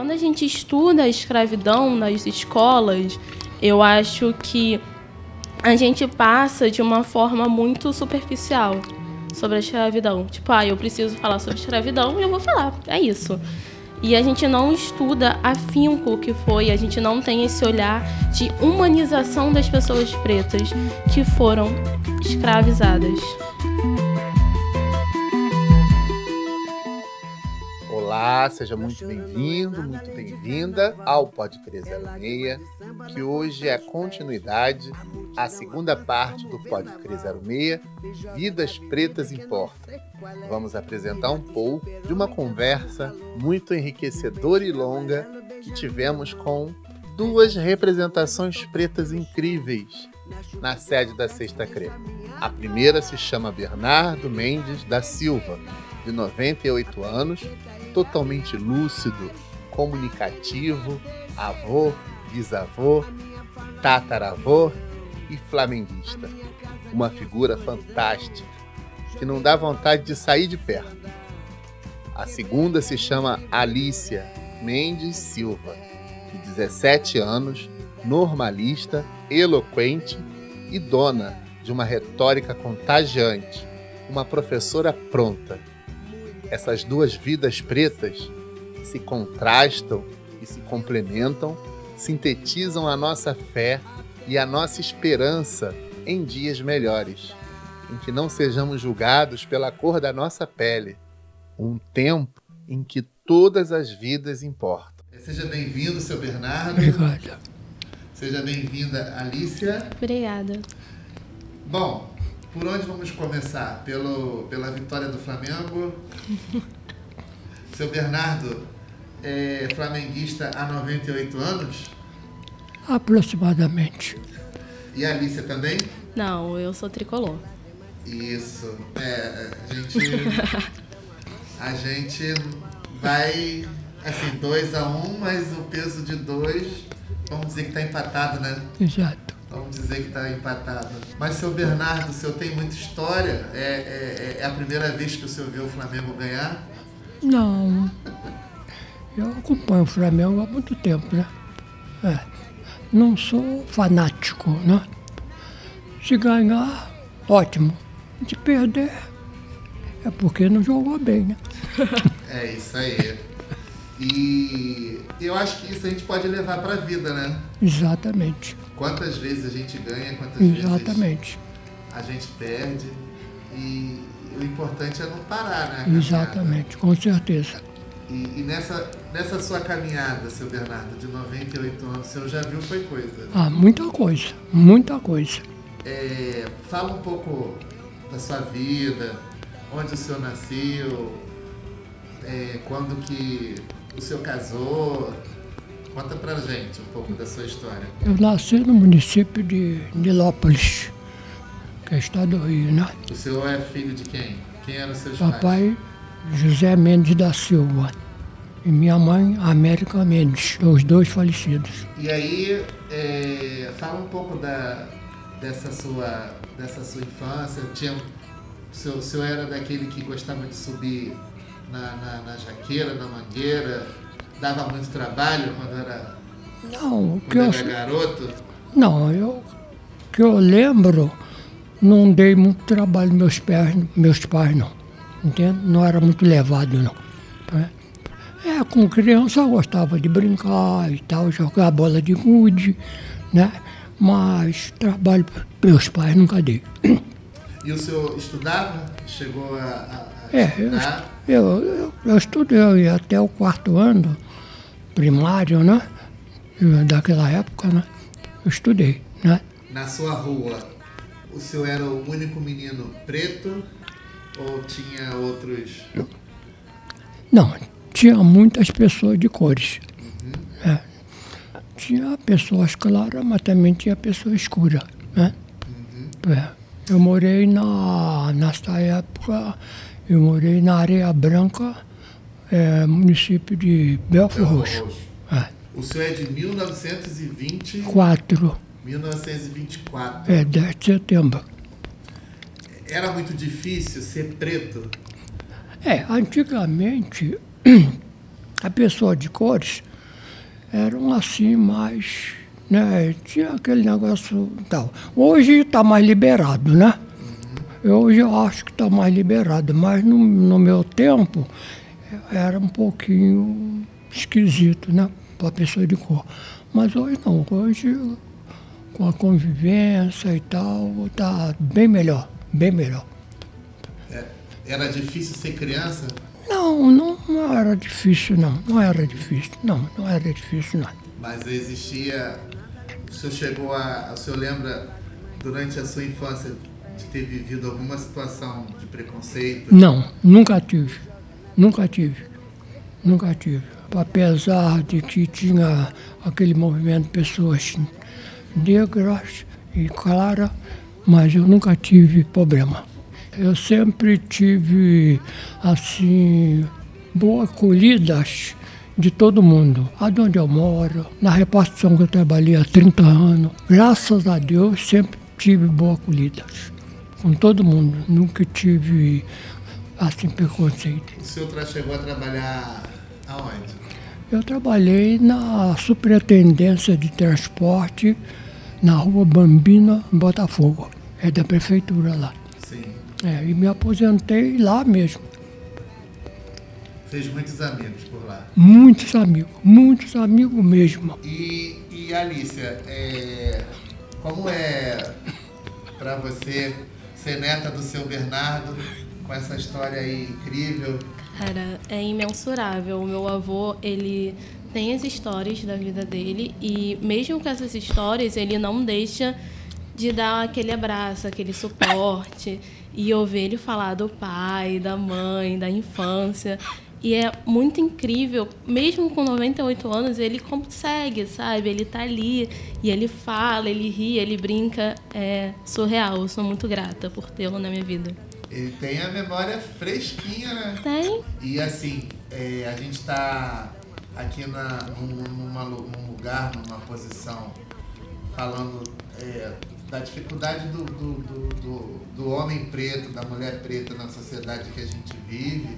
Quando a gente estuda a escravidão nas escolas, eu acho que a gente passa de uma forma muito superficial sobre a escravidão. Tipo, ah, eu preciso falar sobre escravidão e eu vou falar. É isso. E a gente não estuda afinco o que foi, a gente não tem esse olhar de humanização das pessoas pretas que foram escravizadas. Olá, seja muito bem-vindo, muito bem-vinda ao Pode Crer 06, que hoje é a continuidade, a segunda parte do Pode Crer 06, Vidas Pretas Importam. Vamos apresentar um pouco de uma conversa muito enriquecedora e longa que tivemos com duas representações pretas incríveis na sede da Sexta CRE. A primeira se chama Bernardo Mendes da Silva, de 98 anos, totalmente lúcido, comunicativo, avô, bisavô, tataravô e flamenguista. Uma figura fantástica, que não dá vontade de sair de perto. A segunda se chama Alicia Mendes Silva, de 17 anos, normalista, eloquente e dona de uma retórica contagiante, uma professora pronta essas duas vidas pretas se contrastam e se complementam, sintetizam a nossa fé e a nossa esperança em dias melhores, em que não sejamos julgados pela cor da nossa pele, um tempo em que todas as vidas importam. Seja bem-vindo, seu Bernardo. Obrigado. Seja bem-vinda, Alicia. Obrigada. Bom, por onde vamos começar? Pelo, pela vitória do Flamengo? Seu Bernardo é flamenguista há 98 anos? Aproximadamente. E a Alicia também? Não, eu sou tricolor. Isso. É, a gente. a gente vai. Assim, 2 a 1 um, mas o peso de 2, vamos dizer que está empatado, né? Exato. Vamos dizer que está empatado. Mas, seu Bernardo, o senhor tem muita história? É, é, é, a primeira vez que o senhor vê o Flamengo ganhar? Não. Eu acompanho o Flamengo há muito tempo, né? É. Não sou fanático, né? Se ganhar, ótimo. Se perder, é porque não jogou bem, né? É isso aí. E eu acho que isso a gente pode levar para a vida, né? Exatamente. Quantas vezes a gente ganha, quantas Exatamente. vezes a gente perde. E o importante é não parar, né? Exatamente, com certeza. E, e, nessa, nessa sua caminhada, seu Bernardo, de 98 anos, o senhor já viu foi coisa? Ah, muita coisa, muita coisa. É, fala um pouco da sua vida, onde o senhor nasceu, é, quando que o senhor casou, Conta pra gente um pouco da sua história. Eu nasci no município de Nilópolis, que é estado do Rio, né? O senhor é filho de quem? Quem eram seus Papai, pais? José Mendes da Silva. E minha mãe, América Mendes, os dois falecidos. E aí, é, fala um pouco da, dessa, sua, dessa sua infância. Tinha, o, senhor, o senhor era daquele que gostava de subir na, na, na jaqueira, na mangueira, dava muito trabalho quando era, não, que eu, garoto? Não, eu que eu lembro, não dei muito trabalho meus pais, meus pais não. Entende? Não era muito levado não. É, como criança eu gostava de brincar e tal, jogar bola de gude, né? Mas trabalho meus pais nunca dei. E o senhor estudava? Chegou a, a, a é, estudar? Eu, eu, eu, eu estudei até o quarto ano primário, né? Daquela época, né? Eu estudei, né? Na sua rua, o senhor era o único menino preto ou tinha outros? Não, tinha muitas pessoas de cores. Uhum. É. Tinha pessoas claras, mas também tinha pessoas escuras, né? Uhum. É. Eu morei na, nessa época, eu morei na Areia Branca, é, município de Roxo. Roxo. É. O senhor é de 1924. 1924. É, 10 de setembro. Era muito difícil ser preto? É, antigamente a pessoa de cores eram assim mais, né? Tinha aquele negócio tal. Hoje está mais liberado, né? Hoje eu acho que está mais liberado, mas no, no meu tempo era um pouquinho esquisito, né? Para a pessoa de cor. Mas hoje não, hoje com a convivência e tal, está bem melhor, bem melhor. É, era difícil ser criança? Não, não, não era difícil, não. Não era difícil, não. Não era difícil, não. Mas existia. O senhor chegou a. O senhor lembra, durante a sua infância, de ter vivido alguma situação de preconceito? Não, nunca tive. Nunca tive. Nunca tive. Apesar de que tinha aquele movimento de pessoas negras e claras, mas eu nunca tive problema. Eu sempre tive, assim, boas acolhidas de todo mundo. Aonde eu moro, na repartição que eu trabalhei há 30 anos, graças a Deus sempre tive boas acolhidas. Com todo mundo. Nunca tive, assim, preconceito. O senhor chegou a trabalhar aonde? Eu trabalhei na Superintendência de Transporte na rua Bambina, Botafogo. É da prefeitura lá. Sim. É, e me aposentei lá mesmo. Fez muitos amigos por lá. Muitos amigos, muitos amigos mesmo. E, e Alicia, é, como é para você ser neta do seu Bernardo com essa história aí incrível? Cara, é imensurável. O meu avô, ele tem as histórias da vida dele e mesmo com essas histórias, ele não deixa de dar aquele abraço, aquele suporte e ouvir ele falar do pai, da mãe, da infância. E é muito incrível, mesmo com 98 anos, ele consegue, sabe? Ele tá ali e ele fala, ele ri, ele brinca. É surreal. Eu sou muito grata por tê-lo na minha vida. Ele tem a memória fresquinha, né? Tem. E assim, é, a gente tá aqui na, num, numa, num lugar, numa posição, falando é, da dificuldade do, do, do, do, homem preto, da mulher preta na sociedade que a gente vive.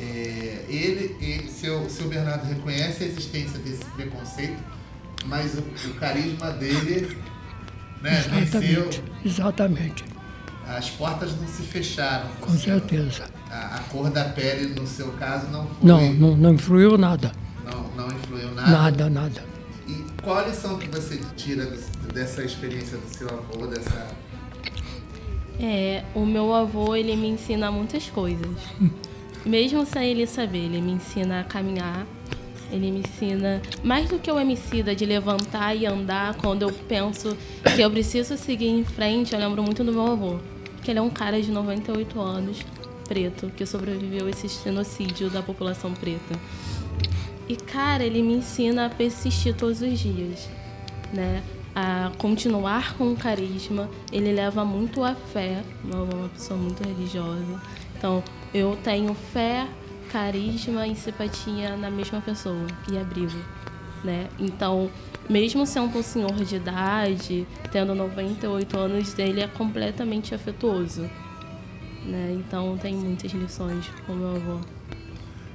É, ele, ele seu, seu Bernardo reconhece a existência desse preconceito, mas o, o carisma dele né, venceu. Exatamente. As portas não se fecharam. Com certeza. A, a, cor da pele, no seu caso, não foi. Não, não, não influiu nada. Não, não influiu nada? Nada, nada. E qual a lição que você tira dessa experiência do seu avô, dessa... É, o meu avô, ele me ensina muitas coisas. Mesmo sem ele saber, ele me ensina a caminhar, ele me ensina mais do que o homicida de levantar e andar quando eu penso que eu preciso seguir em frente. Eu lembro muito do meu avô, que ele é um cara de 98 anos, preto, que sobreviveu a esse genocídio da população preta. E, cara, ele me ensina a persistir todos os dias, né? A continuar com o carisma. Ele leva muito a fé, uma pessoa muito religiosa. Então, eu tenho fé, carisma e simpatia na mesma pessoa e abrigo, né? Então, mesmo sendo um senhor de idade, tendo 98 anos, ele é completamente afetuoso, né? Então, tem muitas lições com meu avô.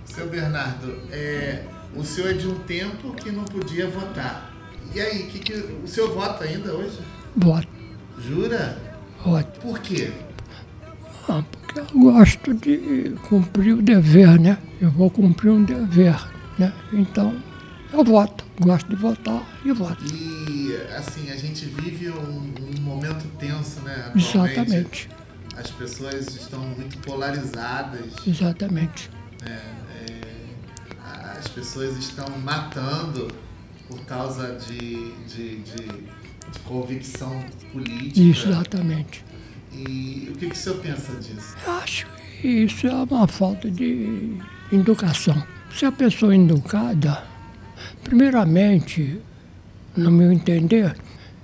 Seu Bernardo, é, o senhor é de um tempo que não podia votar. E aí, que, que, o senhor vota ainda hoje? Voto. Jura? Voto. Por quê? Ah, eu gosto de cumprir o dever, né? Eu vou cumprir um dever, né? Então, eu voto. Gosto de votar e voto. E, assim, a gente vive um, um momento tenso, né? Exatamente. As pessoas estão muito polarizadas. Exatamente. É as pessoas estão matando por causa de, de, de, de convicção política. Exatamente. E o que, que o senhor pensa disso? Eu acho que isso é uma falta de educação. Se a pessoa é educada, primeiramente, no meu entender,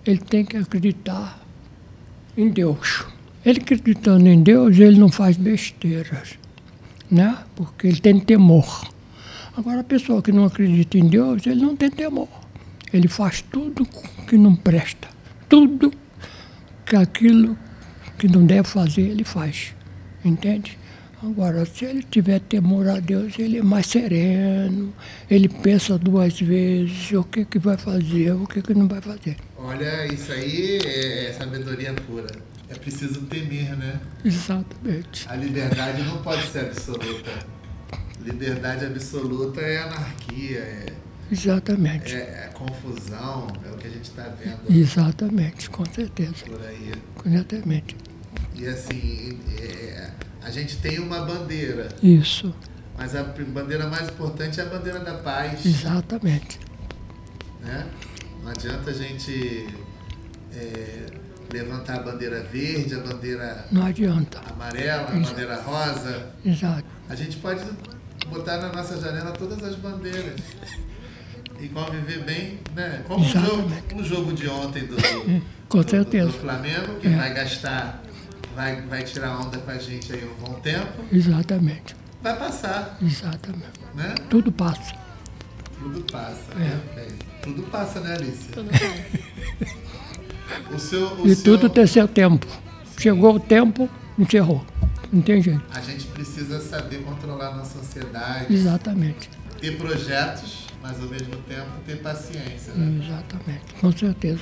ele tem que acreditar em Deus. Ele acreditando em Deus, ele não faz besteiras, né? Porque ele tem temor. Agora, a pessoa que não acredita em Deus, ele não tem temor. Ele faz tudo que não presta. Tudo que aquilo que não deve fazer, ele faz. Entende? Agora, se ele tiver temor a Deus, ele é mais sereno, ele pensa duas vezes o que, que vai fazer, o que, que não vai fazer. Olha, isso aí é, é sabedoria pura. É preciso temer, né? Exatamente. A liberdade não pode ser absoluta. Liberdade absoluta é anarquia, é, Exatamente. é- é confusão, é o que a gente está vendo Exatamente, com certeza. por aí. Exatamente. E assim, é, a gente tem uma bandeira, Isso, mas a bandeira mais importante é a bandeira da paz. exatamente. né? Não adianta a gente é, levantar a bandeira verde, a bandeira Não adianta. amarela, a bandeira rosa. Exato. A gente pode botar na nossa janela todas as bandeiras e conviver bem, né? Como o jogo, o jogo de ontem do, do- certeza. do Flamengo, que É. vai gastar, vai, vai tirar onda com a gente aí um bom tempo, Exatamente. vai passar, Exatamente. né? Tudo passa. Tudo passa. É. né? É, Tudo passa, né, Alice? Tudo bem. O seu, o E seu- tudo tem seu tempo. Chegou o tempo, encerrou. Não tem jeito. A gente precisa saber controlar a nossa ansiedade, Exatamente. ter projetos, mas ao mesmo tempo ter paciência. Né? Exatamente. Com certeza.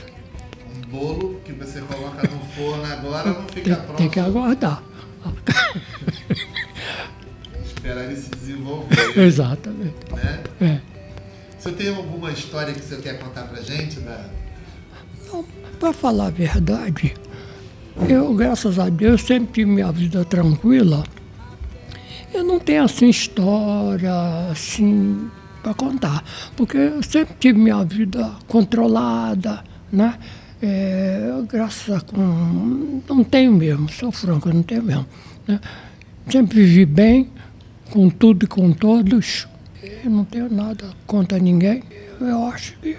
Bolo que você coloca no forno agora não fica Tem, pronto. tem que aguardar. Esperar ele se desenvolver. Exatamente. né? É. Você tem alguma história que você quer contar pra gente? Da... Para falar a verdade, eu, graças a Deus, sempre tive minha vida tranquila. Eu não tenho assim história assim para contar, porque eu sempre tive minha vida controlada, né? É, graças a com não tenho mesmo, sou franco, não tenho mesmo. Né? Sempre vivi bem com tudo e com todos. Eu não tenho nada contra ninguém. Eu acho que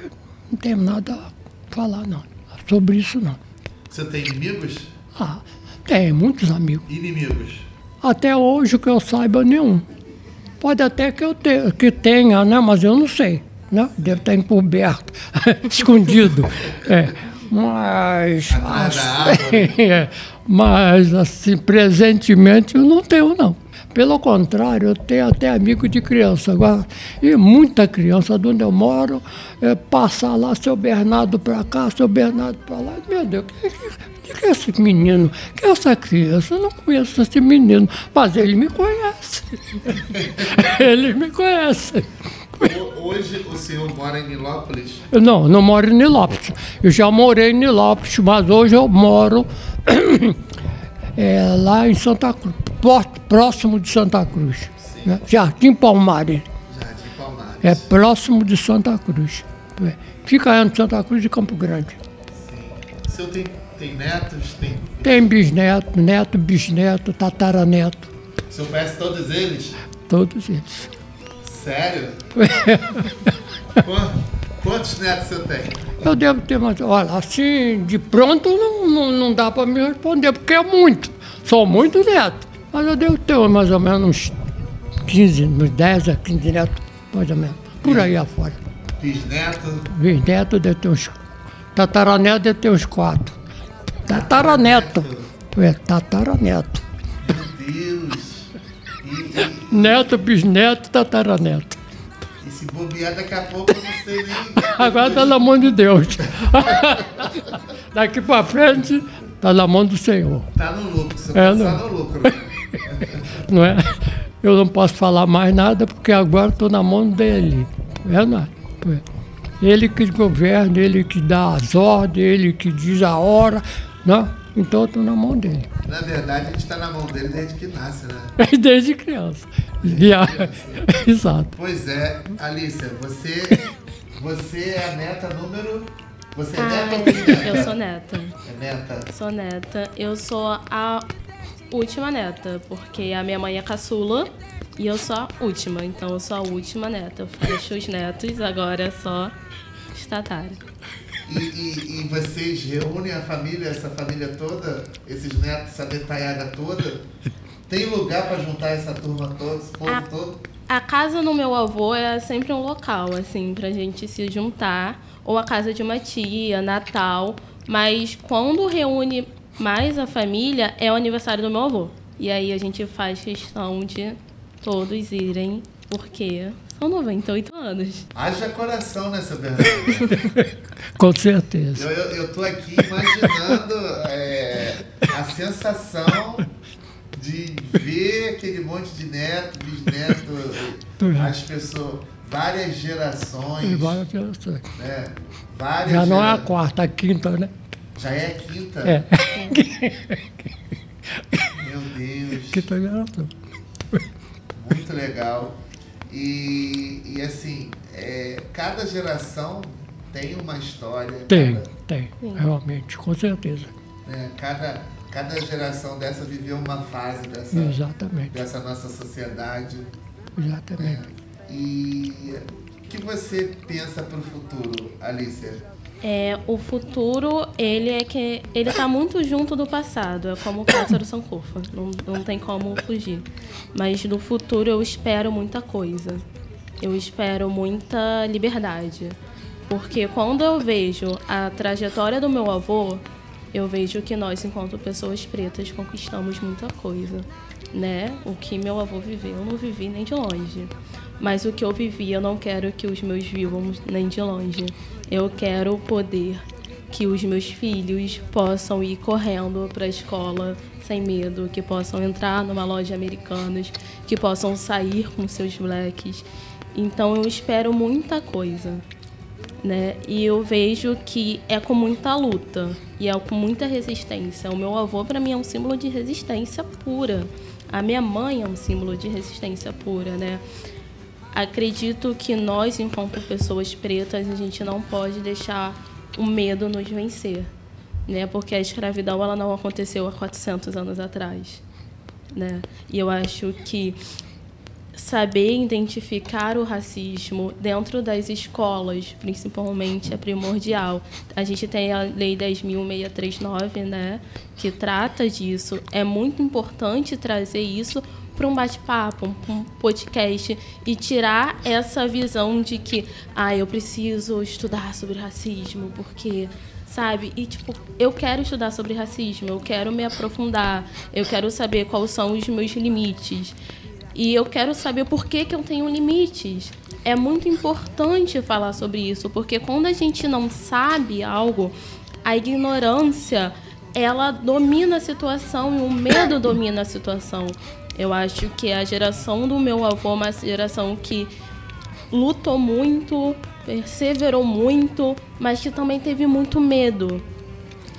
não tenho nada a falar não sobre isso não. Você tem inimigos? Ah, tem muitos amigos. Inimigos. Até hoje que eu saiba nenhum. Pode até que eu te, que tenha, né? Mas eu não sei. Né? Deve estar encoberto, escondido. É. Mas, assim, mas assim, presentemente eu não tenho não. Pelo contrário, eu tenho até amigo de criança agora. E muita criança, de onde eu moro, é, passa lá, seu Bernardo para cá, seu Bernardo para lá. Meu Deus, que, que, que é esse menino? Que é essa criança? Eu não conheço esse menino, mas ele me conhece. ele me conhece. Ho- Hoje o senhor mora em Nilópolis. Eu Não, não moro em Nilópolis. Eu já morei em Nilópolis, mas hoje eu moro é, lá em Santa Cruz, pró- próximo de Santa Cruz. Né? Jardim Palmares. Jardim Palmares. É próximo de Santa Cruz. É. Fica entre Santa Cruz e Campo Grande. Sim. O senhor tem, tem netos? Tem... Tem bisneto, neto, bisneto, tataraneto, O senhor conhece todos eles? todos eles. Sério? Quan- Quantos netos você tem? Eu devo ter mais. Olha, assim, de pronto não, não, não dá para me responder, porque é muito. São muitos netos. Mas eu devo ter mais ou menos uns 15, uns 10 a 15 netos, mais ou menos. Por aí afora. Bisneto? Bisneto deve ter uns. Tataraneto deve ter uns 4. Tataraneto. É, tataraneto. Neto, bisneto, tataraneto. e se bobear daqui a pouco eu não sei nem. Agora tá na mão de Deus. Daqui para frente, tá na mão do Senhor. Tá no lucro, você É, não. no lucro. não é? Eu não posso falar mais nada porque agora estou na mão dele. É, não é? Ele que governa, ele que dá as ordens, ele que diz a hora, né? Então eu estou na mão dele. Na verdade, a gente tá na mão dele desde que nasce, né? Desde criança. E a- Exato. Pois é, Alícia, você, você é a neta número. Você é Ah, neta ou eu sou neta. É neta. Sou neta. Eu sou a última neta, porque a minha mãe é caçula e eu sou a última. Então eu sou a última neta. Eu fecho os netos, agora é só estatário. E, e, e vocês reúnem a família, essa família toda, esses netos, essa detalhada toda? Tem lugar para juntar essa turma toda, esse povo Ah. todo? A casa do meu avô é sempre um local, assim, pra gente se juntar. Ou a casa de uma tia, Natal. Mas quando reúne mais a família, é o aniversário do meu avô. E aí a gente faz questão de todos irem, porque são 98 anos. Haja coração nessa Bernarda. Com certeza. Eu, eu, eu tô aqui imaginando é, a sensação de ver aquele monte de neto, bisneto, as pessoas, várias gerações. Várias gerações. Né? Várias Já não é gera- a quarta, a quinta, né? Já é a quinta? É, Meu Deus. quinta geração. Muito legal. E, e assim, é, cada geração tem uma história. Tem, Cada, tem, Sim. realmente, com certeza. né, cada, cada geração dessa viveu uma fase dessa, Exatamente, dessa nossa sociedade. exatamente. E o que você pensa para o futuro, Alicia? É, o futuro, ele é que ele tá muito junto do passado, é como o pássaro Sankofa, não, não tem como fugir. Mas no futuro eu espero muita coisa. Eu espero muita liberdade. Porque quando eu vejo a trajetória do meu avô, eu vejo que nós, enquanto pessoas pretas, conquistamos muita coisa, né? O que meu avô viveu, eu não vivi nem de longe. Mas o que eu vivi, eu não quero que os meus vivam nem de longe. Eu quero poder que os meus filhos possam ir correndo para a escola sem medo, que possam entrar numa loja americanas, que possam sair com seus blacks. Então eu espero muita coisa né? E eu vejo que é com muita luta e é com muita resistência. O meu avô para mim é um símbolo de resistência pura. A minha mãe é um símbolo de resistência pura, né? Acredito que nós, enquanto pessoas pretas, a gente não pode deixar o medo nos vencer, né? Porque a escravidão ela não aconteceu há 400 anos atrás, né? E eu acho que saber identificar o racismo dentro das escolas, principalmente, é primordial. A gente tem a Lei 10.639, né, que trata disso. É muito importante trazer isso para um bate-papo, um podcast e tirar essa visão de que, ah, eu preciso estudar sobre racismo, porque sabe? E tipo, eu quero estudar sobre racismo, eu quero me aprofundar, eu quero saber quais são os meus limites. E eu quero saber por que, que eu tenho limites. É muito importante falar sobre isso, porque quando a gente não sabe algo, a ignorância ela domina a situação e o medo domina a situação. Eu acho que a geração do meu avô é uma geração que lutou muito, perseverou muito, mas que também teve muito medo.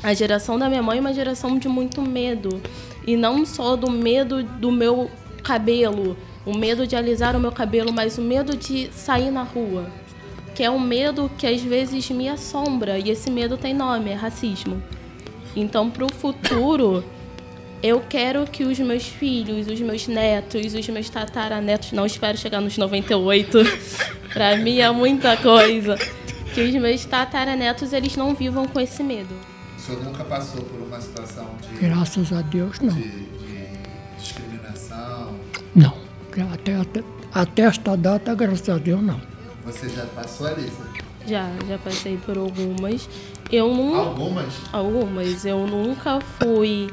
A geração da minha mãe é uma geração de muito medo. E não só do medo do meu cabelo, o medo de alisar o meu cabelo, mas o medo de sair na rua. Que é um medo que às vezes me assombra. E esse medo tem nome, é racismo. Então, para o futuro, eu quero que os meus filhos, os meus netos, os meus tataranetos, não espero chegar nos 98, para mim é muita coisa, que os meus tataranetos eles não vivam com esse medo. O senhor nunca passou por uma situação de, Graças a Deus, não. de? Não. Até, até, até esta data, graças a Deus, não. Você já passou, Alicia? Já, já passei por algumas. Eu não. Algumas? Algumas. Eu nunca fui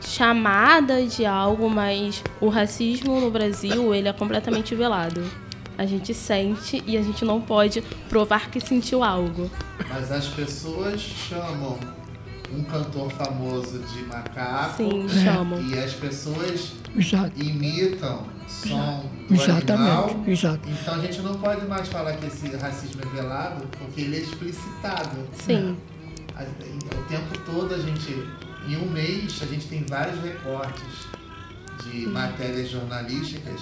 chamada de algo, mas o racismo no Brasil, ele é completamente velado. A gente sente e a gente não pode provar que sentiu algo. Mas as pessoas chamam um cantor famoso de macaco Sim, chamam. e as pessoas Exato. imitam som do Exatamente, animal. exato. Então a gente não pode mais falar que esse racismo é velado, porque ele é explicitado. Sim. O tempo todo a gente, em um mês, a gente tem vários recortes de matérias jornalísticas,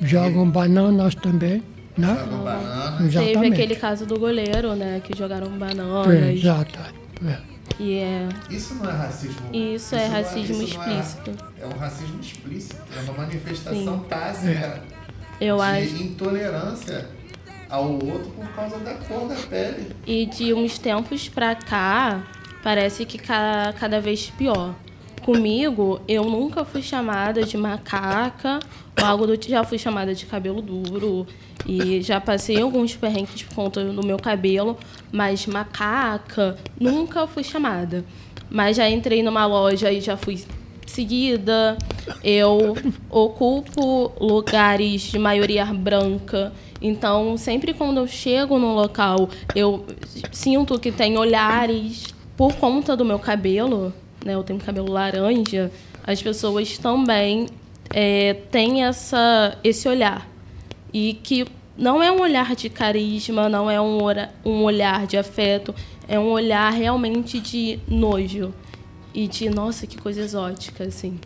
Jogam bananas também, né? jogam banana. Teve Exatamente. aquele caso do goleiro, né? Que jogaram É, bananas. exato. É. E é. Isso não é racismo. Isso é não racismo isso não é- explícito. É, um racismo explícito. É uma manifestação Sim. tácita Eu de acho. intolerância ao outro por causa da cor da pele. E de uns tempos pra cá, parece que ca- cada vez pior. Comigo, eu nunca fui chamada de macaca ou algo do. Já fui chamada de cabelo duro e já passei alguns perrengues por conta do meu cabelo, mas macaca nunca fui chamada. Mas já entrei numa loja e já fui seguida, eu ocupo lugares de maioria branca. Então, sempre quando eu chego num local, eu sinto que tem olhares por conta do meu cabelo, né? Eu tenho cabelo laranja. As pessoas também é, têm essa, esse olhar. E que não é um olhar de carisma, não é um, um olhar de afeto, é um olhar realmente de nojo e de nossa, que coisa exótica, assim,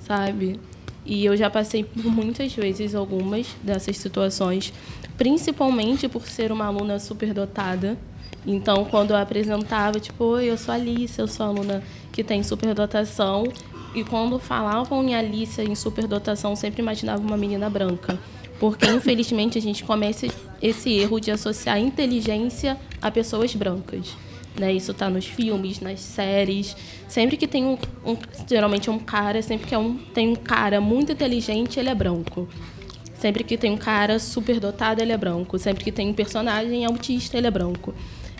sabe? E eu já passei por muitas vezes algumas dessas situações, principalmente por ser uma aluna superdotada. Então, quando eu apresentava, tipo, oi, eu sou Alice, eu sou aluna que tem superdotação. E quando falavam em Alice em superdotação, sempre imaginava uma menina branca. Porque, infelizmente, a gente começa esse erro de associar inteligência a pessoas brancas. Né? Isso está nos filmes, nas séries. Sempre que tem um, um, geralmente um cara, sempre que é um, tem um cara muito inteligente, ele é branco. Sempre que tem um cara super dotado, ele é branco. Sempre que tem um personagem autista, ele é branco.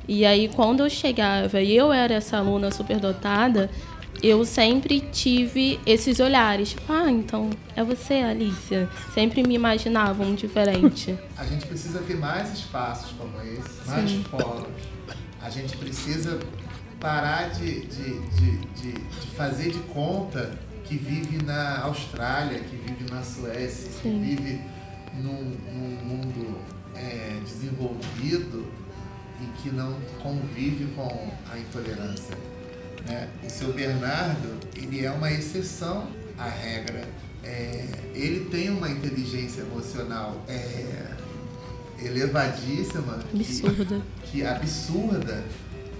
E aí, quando eu chegava e eu era essa aluna super dotada, eu sempre tive esses olhares. Tipo, ah, então é você, Alicia. Sempre me imaginavam diferente. A gente precisa ter mais espaços como esse, mais Sim. polos a gente precisa parar de, de, de, de, de fazer de conta que vive na Austrália, que vive na Suécia, Sim. que vive num, num mundo é, desenvolvido e que não convive com a intolerância. Né? O seu Bernardo, ele é uma exceção à regra. É, ele tem uma inteligência emocional é, elevadíssima. Absurda. Que, que absurda,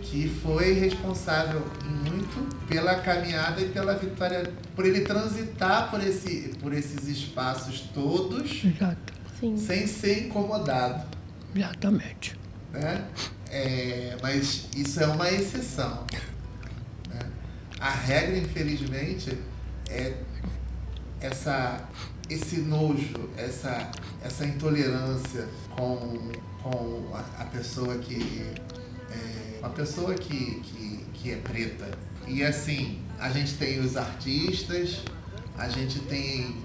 que foi responsável muito pela caminhada e pela vitória, por ele transitar por, esse, por esses espaços todos Exato. sem ser incomodado. Exatamente. Né? É, mas isso é uma exceção. Né? A regra, infelizmente, é essa esse nojo, essa, essa intolerância com, com a, a pessoa que é, uma pessoa que, que, que é preta. E assim, a gente tem os artistas, a gente tem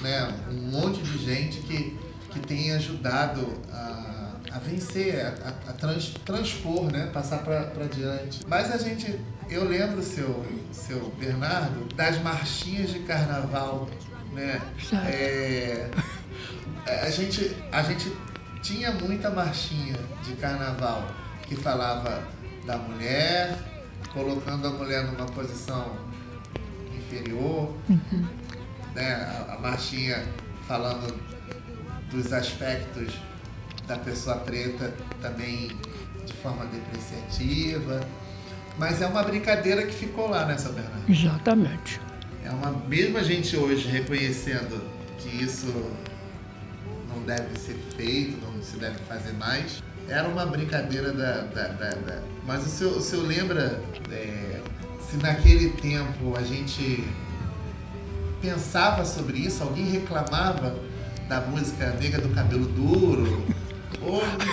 né, um monte de gente que, que tem ajudado a, a vencer, a, a trans, transpor, né, passar para diante. Mas a gente, eu lembro, seu, seu Bernardo, das marchinhas de carnaval né? É, a, gente, a gente tinha muita marchinha de carnaval que falava da mulher, colocando a mulher numa posição inferior, uhum. né? a, a marchinha falando dos aspectos da pessoa preta também de forma depreciativa. Mas é uma brincadeira que ficou lá né, Bernardo. Exatamente. É uma mesmo a gente hoje reconhecendo que isso não deve ser feito, não se deve fazer mais, era uma brincadeira da. da, da, da... Mas o senhor, o senhor lembra é, se naquele tempo a gente pensava sobre isso, alguém reclamava da música Nega do Cabelo Duro?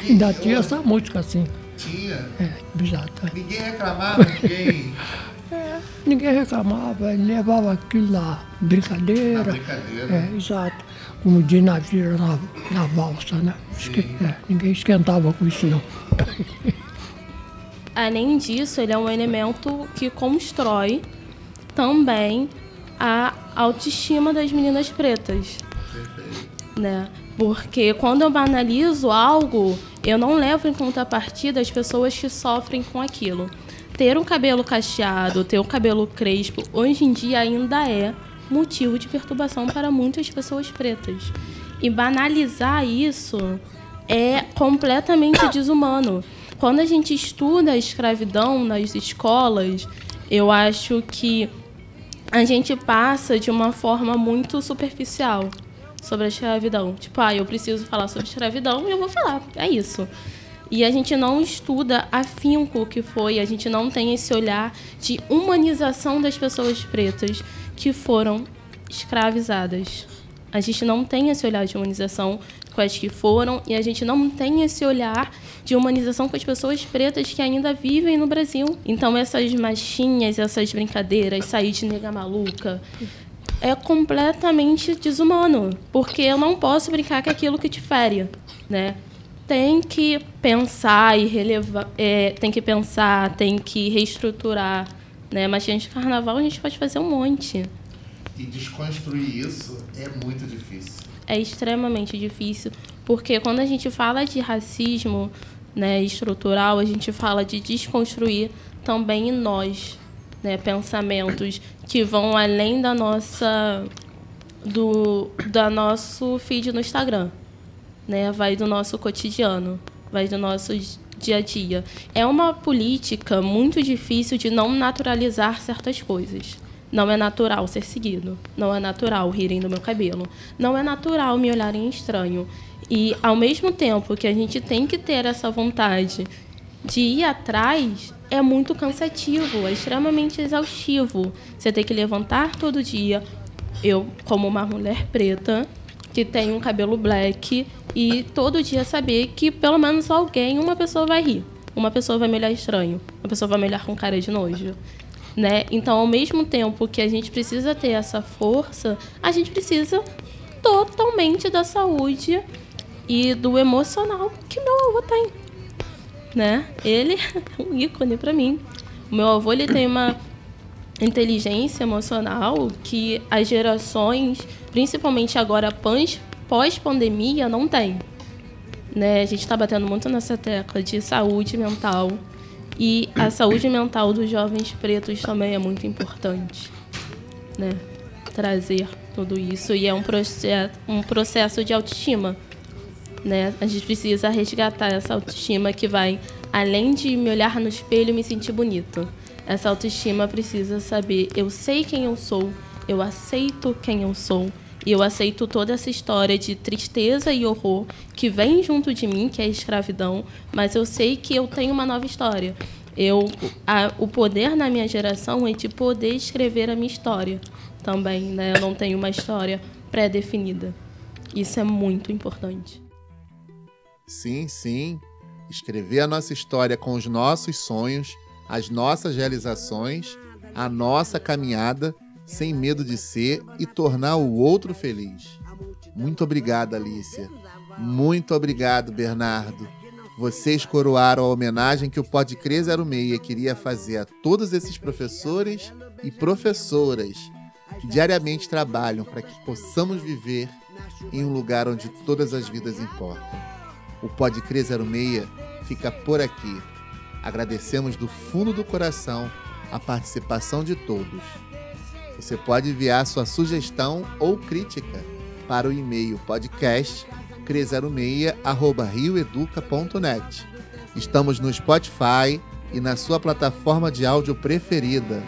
Ainda tinha essa música assim. Tinha? É, exato. Ninguém reclamava, ninguém. É, ninguém reclamava, levava aquilo lá, brincadeira. Na brincadeira. É, exato. Como de navio na, na valsa, né? Esque, é, ninguém esquentava com isso não. Além disso, ele é um elemento que constrói também a autoestima das meninas pretas. Né? Porque quando eu banalizo algo, eu não levo em contrapartida as pessoas que sofrem com aquilo ter um cabelo cacheado, ter um cabelo crespo, hoje em dia ainda é motivo de perturbação para muitas pessoas pretas. E banalizar isso é completamente desumano. Quando a gente estuda a escravidão nas escolas, eu acho que a gente passa de uma forma muito superficial sobre a escravidão. Tipo, ah, eu preciso falar sobre escravidão eu vou falar. É isso. E a gente não estuda afinco o que foi, a gente não tem esse olhar de humanização das pessoas pretas que foram escravizadas. A gente não tem esse olhar de humanização com as que foram e a gente não tem esse olhar de humanização com as pessoas pretas que ainda vivem no Brasil. Então essas machinhas, essas brincadeiras, sair de nega maluca, é completamente desumano, porque eu não posso brincar com aquilo que te fere, né? Tem que pensar e relevar, é, tem que pensar, tem que reestruturar, né? Mas de carnaval a gente pode fazer um monte. E desconstruir isso é muito difícil. É extremamente difícil, porque quando a gente fala de racismo, né, estrutural, a gente fala de desconstruir também em nós, né, pensamentos que vão além da nossa do da nosso feed no Instagram, né? Vai do nosso cotidiano, vai do nosso dia a dia. É uma política muito difícil de não naturalizar certas coisas. Não é natural ser seguido. Não é natural rirem do meu cabelo. Não é natural me olharem estranho. E ao mesmo tempo que a gente tem que ter essa vontade de ir atrás, é muito cansativo, é extremamente exaustivo. Você tem que levantar todo dia. Eu, como uma mulher preta, que tem um cabelo black, e todo dia saber que pelo menos alguém, uma pessoa vai rir. Uma pessoa vai me olhar estranho. Uma pessoa vai me olhar com cara de nojo. Né? Então, ao mesmo tempo que a gente precisa ter essa força, a gente precisa totalmente da saúde e do emocional que meu avô tem né? Ele é um ícone para mim. O meu avô ele tem uma inteligência emocional que as gerações, principalmente agora pós-pandemia, não tem. Né? A gente está batendo muito nessa tecla de saúde mental. E a saúde mental dos jovens pretos também é muito importante. Né? Trazer tudo isso. E é um, processo, um processo de autoestima né? A gente precisa resgatar essa autoestima que vai além de me olhar no espelho e me sentir bonito. Essa autoestima precisa saber, eu sei quem eu sou, eu aceito quem eu sou, e eu aceito toda essa história de tristeza e horror que vem junto de mim, que é a escravidão, mas eu sei que eu tenho uma nova história. Eu, a, o poder na minha geração é de poder escrever a minha história também, né? Eu não tenho uma história pré-definida. Isso é muito importante. Sim, sim. Escrever a nossa história com os nossos sonhos, as nossas realizações, a nossa caminhada, sem medo de ser e tornar o outro feliz. Muito obrigado, Alicia. Muito obrigado, Bernardo. Vocês coroaram a homenagem que o Pode Crer 06 queria fazer a todos esses professores e professoras que diariamente trabalham para que possamos viver em um lugar onde todas as vidas importam. O Pode Crer 06 fica por aqui. Agradecemos do fundo do coração a participação de todos. Você pode enviar sua sugestão ou crítica para o e-mail podcast 306@rioeduca.net. Estamos no Spotify e na sua plataforma de áudio preferida.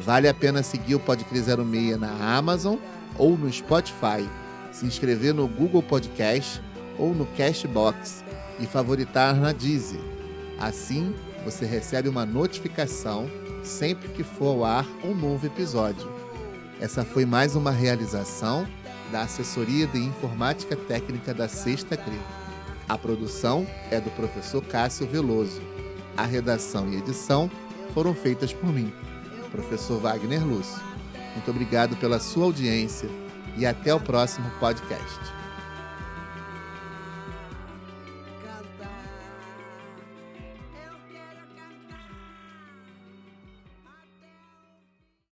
Vale a pena seguir o Podcre 06 na Amazon ou no Spotify, se inscrever no Google Podcast ou no Cashbox e favoritar na Deezer. Assim, você recebe uma notificação sempre que for ao ar um novo episódio. Essa foi mais uma realização da Assessoria de Informática Técnica da Sexta CRE. A produção é do professor Cássio Veloso. A redação e edição foram feitas por mim, professor Wagner Lúcio. Muito obrigado pela sua audiência e até o próximo podcast.